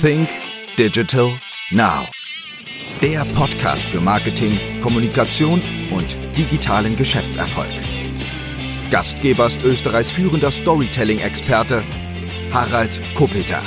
Think Digital Now. Der Podcast für Marketing, Kommunikation und digitalen Geschäftserfolg. Gastgeber ist Österreichs führender Storytelling-Experte Harald Kopeter.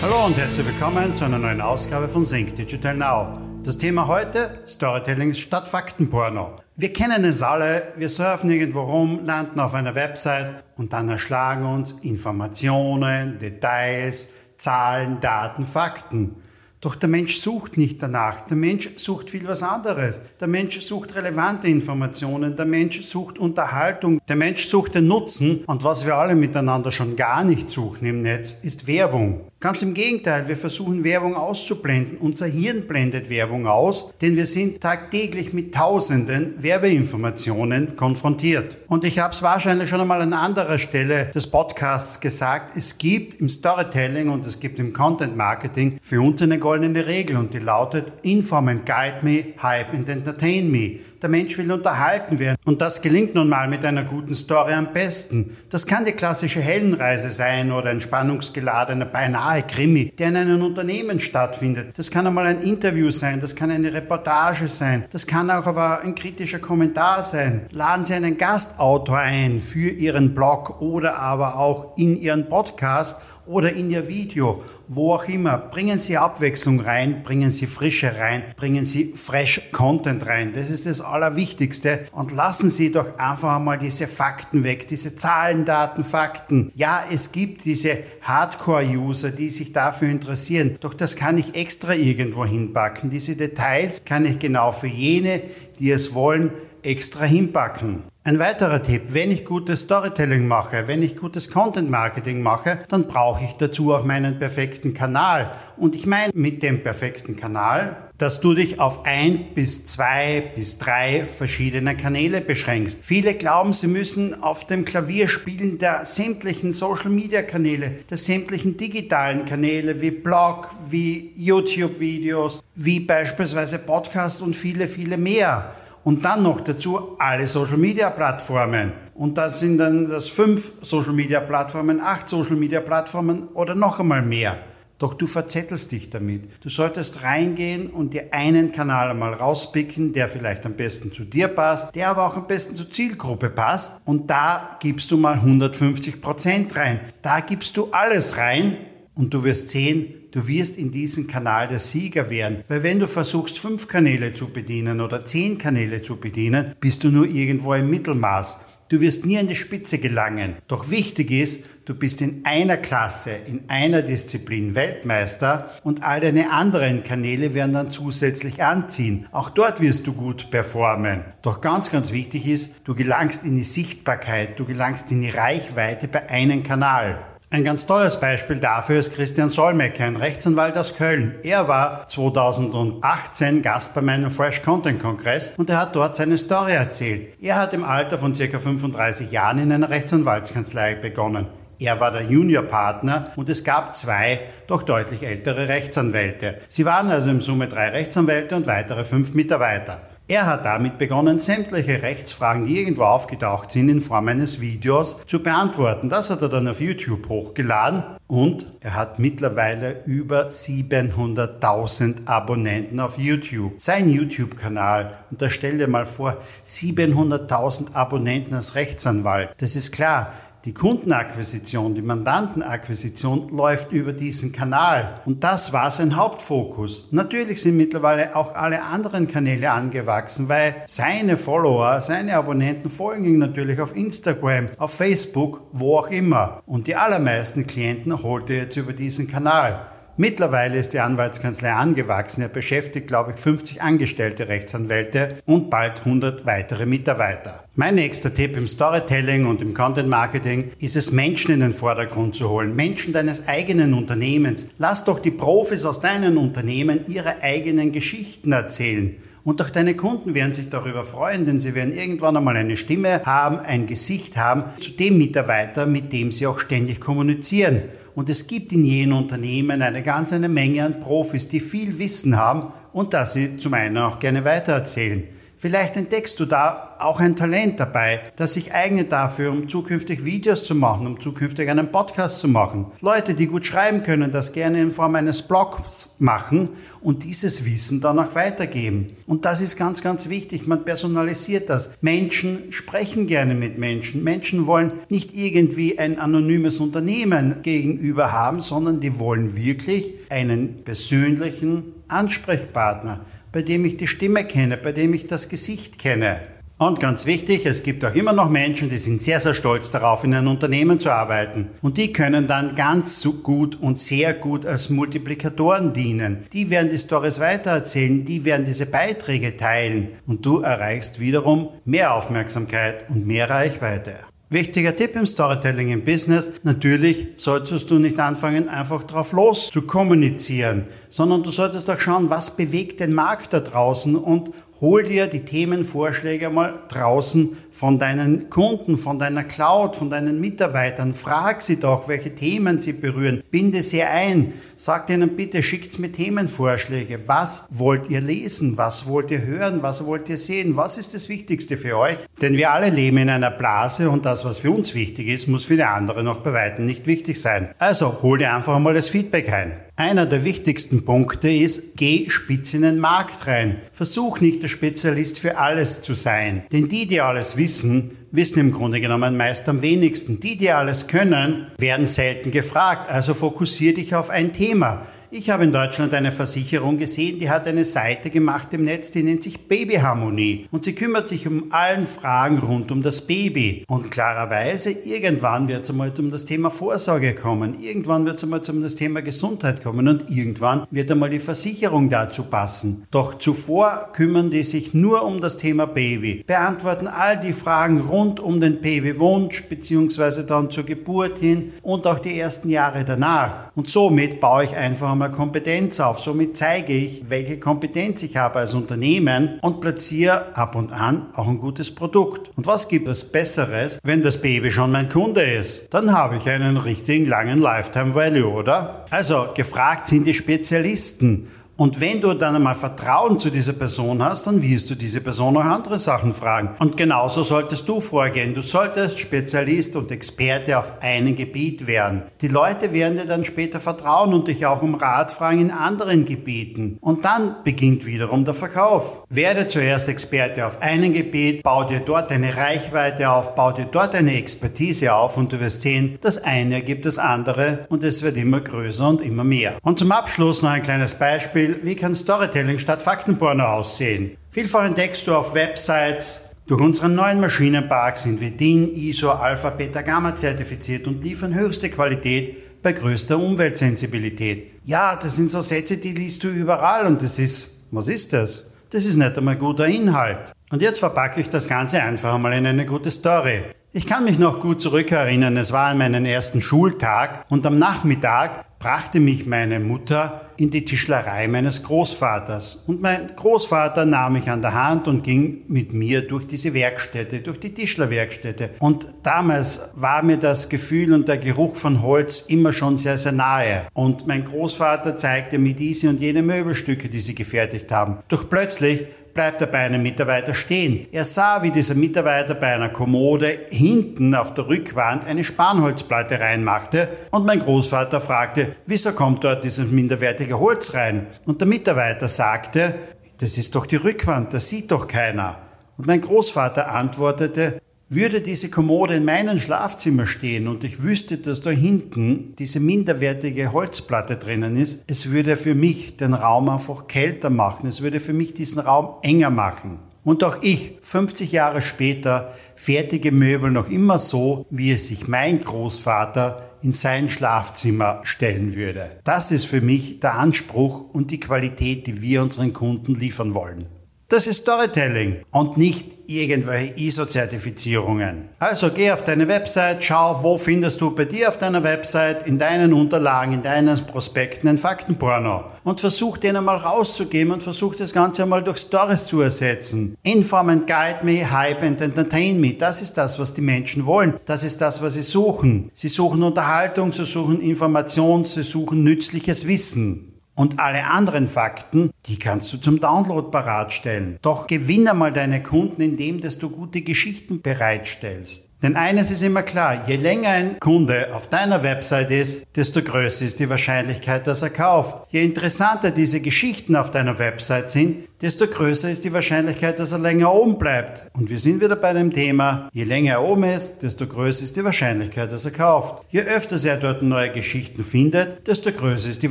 Hallo und herzlich willkommen zu einer neuen Ausgabe von Think Digital Now. Das Thema heute Storytelling statt Faktenporno. Wir kennen es alle, wir surfen irgendwo rum, landen auf einer Website und dann erschlagen uns Informationen, Details, Zahlen, Daten, Fakten. Doch der Mensch sucht nicht danach. Der Mensch sucht viel was anderes. Der Mensch sucht relevante Informationen. Der Mensch sucht Unterhaltung. Der Mensch sucht den Nutzen. Und was wir alle miteinander schon gar nicht suchen im Netz, ist Werbung. Ganz im Gegenteil, wir versuchen Werbung auszublenden. Unser Hirn blendet Werbung aus, denn wir sind tagtäglich mit tausenden Werbeinformationen konfrontiert. Und ich habe es wahrscheinlich schon einmal an anderer Stelle des Podcasts gesagt, es gibt im Storytelling und es gibt im Content Marketing für uns eine goldene Regel und die lautet Inform and Guide Me, Hype and Entertain Me. Der Mensch will unterhalten werden. Und das gelingt nun mal mit einer guten Story am besten. Das kann die klassische Heldenreise sein oder ein spannungsgeladener, beinahe Krimi, der in einem Unternehmen stattfindet. Das kann einmal ein Interview sein, das kann eine Reportage sein, das kann auch aber ein kritischer Kommentar sein. Laden Sie einen Gastautor ein für Ihren Blog oder aber auch in Ihren Podcast oder in Ihr Video, wo auch immer. Bringen Sie Abwechslung rein, bringen Sie Frische rein, bringen Sie Fresh Content rein. Das ist das Allerwichtigste. Und lassen Sie doch einfach einmal diese Fakten weg, diese Zahlen, Daten, Fakten. Ja, es gibt diese Hardcore-User, die sich dafür interessieren. Doch das kann ich extra irgendwo hinpacken. Diese Details kann ich genau für jene, die es wollen, extra hinpacken. Ein weiterer Tipp, wenn ich gutes Storytelling mache, wenn ich gutes Content Marketing mache, dann brauche ich dazu auch meinen perfekten Kanal. Und ich meine mit dem perfekten Kanal, dass du dich auf ein bis zwei bis drei verschiedene Kanäle beschränkst. Viele glauben, sie müssen auf dem Klavierspielen der sämtlichen Social Media Kanäle, der sämtlichen digitalen Kanäle wie Blog, wie YouTube Videos, wie beispielsweise Podcast und viele, viele mehr und dann noch dazu alle Social Media Plattformen. Und das sind dann das fünf Social Media Plattformen, acht Social Media Plattformen oder noch einmal mehr. Doch du verzettelst dich damit. Du solltest reingehen und dir einen Kanal einmal rauspicken, der vielleicht am besten zu dir passt, der aber auch am besten zur Zielgruppe passt. Und da gibst du mal 150 Prozent rein. Da gibst du alles rein und du wirst sehen, du wirst in diesem Kanal der Sieger werden. Weil wenn du versuchst, fünf Kanäle zu bedienen oder zehn Kanäle zu bedienen, bist du nur irgendwo im Mittelmaß. Du wirst nie an die Spitze gelangen. Doch wichtig ist, du bist in einer Klasse, in einer Disziplin Weltmeister und all deine anderen Kanäle werden dann zusätzlich anziehen. Auch dort wirst du gut performen. Doch ganz, ganz wichtig ist, du gelangst in die Sichtbarkeit, du gelangst in die Reichweite bei einem Kanal. Ein ganz tolles Beispiel dafür ist Christian Solmecke, ein Rechtsanwalt aus Köln. Er war 2018 Gast bei meinem Fresh Content Kongress und er hat dort seine Story erzählt. Er hat im Alter von ca. 35 Jahren in einer Rechtsanwaltskanzlei begonnen. Er war der Juniorpartner und es gab zwei, doch deutlich ältere Rechtsanwälte. Sie waren also im Summe drei Rechtsanwälte und weitere fünf Mitarbeiter. Er hat damit begonnen, sämtliche Rechtsfragen, die irgendwo aufgetaucht sind, in Form eines Videos zu beantworten. Das hat er dann auf YouTube hochgeladen und er hat mittlerweile über 700.000 Abonnenten auf YouTube. Sein YouTube-Kanal, und da stell dir mal vor, 700.000 Abonnenten als Rechtsanwalt. Das ist klar, die Kundenakquisition, die Mandantenakquisition läuft über diesen Kanal. Und das war sein Hauptfokus. Natürlich sind mittlerweile auch alle anderen Kanäle angewachsen, weil seine Follower, seine Abonnenten folgen ihm natürlich auf Instagram, auf Facebook, wo auch immer. Und die allermeisten Klienten holt er jetzt über diesen Kanal. Mittlerweile ist die Anwaltskanzlei angewachsen. Er beschäftigt, glaube ich, 50 angestellte Rechtsanwälte und bald 100 weitere Mitarbeiter. Mein nächster Tipp im Storytelling und im Content Marketing ist es, Menschen in den Vordergrund zu holen. Menschen deines eigenen Unternehmens. Lass doch die Profis aus deinem Unternehmen ihre eigenen Geschichten erzählen. Und auch deine Kunden werden sich darüber freuen, denn sie werden irgendwann einmal eine Stimme haben, ein Gesicht haben zu dem Mitarbeiter, mit dem sie auch ständig kommunizieren. Und es gibt in jedem Unternehmen eine ganze eine Menge an Profis, die viel Wissen haben und das sie zum einen auch gerne weitererzählen. Vielleicht entdeckst du da auch ein Talent dabei, das sich eignet dafür, um zukünftig Videos zu machen, um zukünftig einen Podcast zu machen. Leute, die gut schreiben können, das gerne in Form eines Blogs machen und dieses Wissen dann auch weitergeben. Und das ist ganz, ganz wichtig. Man personalisiert das. Menschen sprechen gerne mit Menschen. Menschen wollen nicht irgendwie ein anonymes Unternehmen gegenüber haben, sondern die wollen wirklich einen persönlichen Ansprechpartner, bei dem ich die Stimme kenne, bei dem ich das Gesicht kenne. Und ganz wichtig, es gibt auch immer noch Menschen, die sind sehr, sehr stolz darauf, in einem Unternehmen zu arbeiten. Und die können dann ganz so gut und sehr gut als Multiplikatoren dienen. Die werden die Stories weitererzählen, die werden diese Beiträge teilen. Und du erreichst wiederum mehr Aufmerksamkeit und mehr Reichweite. Wichtiger Tipp im Storytelling im Business, natürlich solltest du nicht anfangen, einfach drauf los zu kommunizieren, sondern du solltest auch schauen, was bewegt den Markt da draußen und hol dir die Themenvorschläge mal draußen von deinen Kunden, von deiner Cloud, von deinen Mitarbeitern. Frag sie doch, welche Themen sie berühren. Binde sie ein. Sag ihnen bitte, schickt mir Themenvorschläge. Was wollt ihr lesen? Was wollt ihr hören? Was wollt ihr sehen? Was ist das Wichtigste für euch? Denn wir alle leben in einer Blase und das, was für uns wichtig ist, muss für die anderen noch bei weitem nicht wichtig sein. Also hol dir einfach mal das Feedback ein. Einer der wichtigsten Punkte ist, geh spitz in den Markt rein. Versuch nicht der Spezialist für alles zu sein. Denn die, die alles wissen, wissen im Grunde genommen meist am wenigsten. Die, die alles können, werden selten gefragt. Also fokussier dich auf ein Thema. Ich habe in Deutschland eine Versicherung gesehen, die hat eine Seite gemacht im Netz, die nennt sich Babyharmonie. Und sie kümmert sich um allen Fragen rund um das Baby. Und klarerweise, irgendwann wird es einmal um das Thema Vorsorge kommen. Irgendwann wird es einmal um das Thema Gesundheit kommen. Und irgendwann wird einmal die Versicherung dazu passen. Doch zuvor kümmern die sich nur um das Thema Baby, beantworten all die Fragen rund um den Babywunsch, beziehungsweise dann zur Geburt hin und auch die ersten Jahre danach. Und somit baue ich einfach einmal Kompetenz auf. Somit zeige ich, welche Kompetenz ich habe als Unternehmen und platziere ab und an auch ein gutes Produkt. Und was gibt es Besseres, wenn das Baby schon mein Kunde ist? Dann habe ich einen richtigen langen Lifetime Value, oder? Also gefragt sind die Spezialisten. Und wenn du dann einmal Vertrauen zu dieser Person hast, dann wirst du diese Person auch andere Sachen fragen. Und genauso solltest du vorgehen. Du solltest Spezialist und Experte auf einem Gebiet werden. Die Leute werden dir dann später vertrauen und dich auch um Rat fragen in anderen Gebieten. Und dann beginnt wiederum der Verkauf. Werde zuerst Experte auf einem Gebiet, bau dir dort eine Reichweite auf, bau dir dort eine Expertise auf und du wirst sehen, das eine ergibt das andere und es wird immer größer und immer mehr. Und zum Abschluss noch ein kleines Beispiel Beispiel, wie kann Storytelling statt Faktenporno aussehen? Vielfach entdeckst du auf Websites, durch unseren neuen Maschinenpark sind wir DIN, ISO, Alpha, Beta, Gamma zertifiziert und liefern höchste Qualität bei größter Umweltsensibilität. Ja, das sind so Sätze, die liest du überall und das ist, was ist das? Das ist nicht einmal guter Inhalt. Und jetzt verpacke ich das Ganze einfach einmal in eine gute Story. Ich kann mich noch gut zurückerinnern, es war an meinem ersten Schultag und am Nachmittag brachte mich meine Mutter in die Tischlerei meines Großvaters. Und mein Großvater nahm mich an der Hand und ging mit mir durch diese Werkstätte, durch die Tischlerwerkstätte. Und damals war mir das Gefühl und der Geruch von Holz immer schon sehr, sehr nahe. Und mein Großvater zeigte mir diese und jene Möbelstücke, die sie gefertigt haben. Doch plötzlich bleibt er bei einem Mitarbeiter stehen. Er sah, wie dieser Mitarbeiter bei einer Kommode hinten auf der Rückwand eine Spanholzplatte reinmachte und mein Großvater fragte, wieso kommt dort dieses minderwertige Holz rein? Und der Mitarbeiter sagte, das ist doch die Rückwand, das sieht doch keiner. Und mein Großvater antwortete, würde diese Kommode in meinem Schlafzimmer stehen und ich wüsste, dass da hinten diese minderwertige Holzplatte drinnen ist, es würde für mich den Raum einfach kälter machen. Es würde für mich diesen Raum enger machen. Und auch ich, 50 Jahre später, fertige Möbel noch immer so, wie es sich mein Großvater in sein Schlafzimmer stellen würde. Das ist für mich der Anspruch und die Qualität, die wir unseren Kunden liefern wollen. Das ist Storytelling und nicht irgendwelche ISO-Zertifizierungen. Also geh auf deine Website, schau, wo findest du bei dir auf deiner Website, in deinen Unterlagen, in deinen Prospekten ein Faktenporno. Und versuch den einmal rauszugeben und versuch das Ganze einmal durch Stories zu ersetzen. Inform and guide me, hype and entertain me. Das ist das, was die Menschen wollen. Das ist das, was sie suchen. Sie suchen Unterhaltung, sie suchen Information, sie suchen nützliches Wissen. Und alle anderen Fakten, die kannst du zum Download bereitstellen. Doch gewinne mal deine Kunden, indem dass du gute Geschichten bereitstellst. Denn eines ist immer klar, je länger ein Kunde auf deiner Website ist, desto größer ist die Wahrscheinlichkeit, dass er kauft. Je interessanter diese Geschichten auf deiner Website sind, desto größer ist die Wahrscheinlichkeit, dass er länger oben bleibt. Und wir sind wieder bei dem Thema, je länger er oben ist, desto größer ist die Wahrscheinlichkeit, dass er kauft. Je öfter er dort neue Geschichten findet, desto größer ist die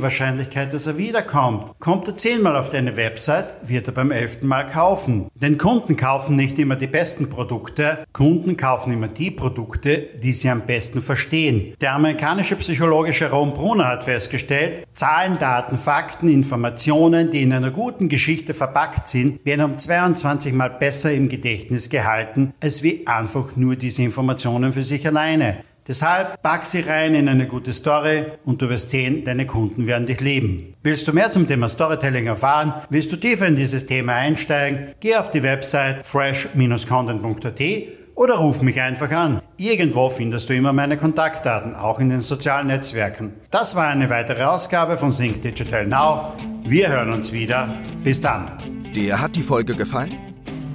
Wahrscheinlichkeit, dass er wiederkommt. Kommt er zehnmal auf deine Website, wird er beim elften Mal kaufen. Denn Kunden kaufen nicht immer die besten Produkte, Kunden kaufen immer die Produkte, die sie am besten verstehen. Der amerikanische Psychologe Jerome Brunner hat festgestellt, Zahlen, Daten, Fakten, Informationen, die in einer guten Geschichte verpackt sind, werden um 22 Mal besser im Gedächtnis gehalten, als wie einfach nur diese Informationen für sich alleine. Deshalb pack sie rein in eine gute Story und du wirst sehen, deine Kunden werden dich lieben. Willst du mehr zum Thema Storytelling erfahren? Willst du tiefer in dieses Thema einsteigen? Geh auf die Website fresh-content.at oder ruf mich einfach an. Irgendwo findest du immer meine Kontaktdaten, auch in den sozialen Netzwerken. Das war eine weitere Ausgabe von Sync Digital Now. Wir hören uns wieder. Bis dann. Dir hat die Folge gefallen?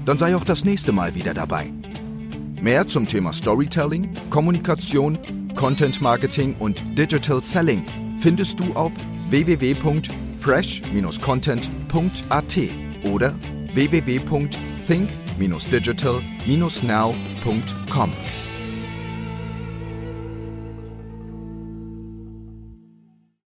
Dann sei auch das nächste Mal wieder dabei. Mehr zum Thema Storytelling, Kommunikation, Content Marketing und Digital Selling findest du auf www.fresh-content.at oder www.think-digital-now.com.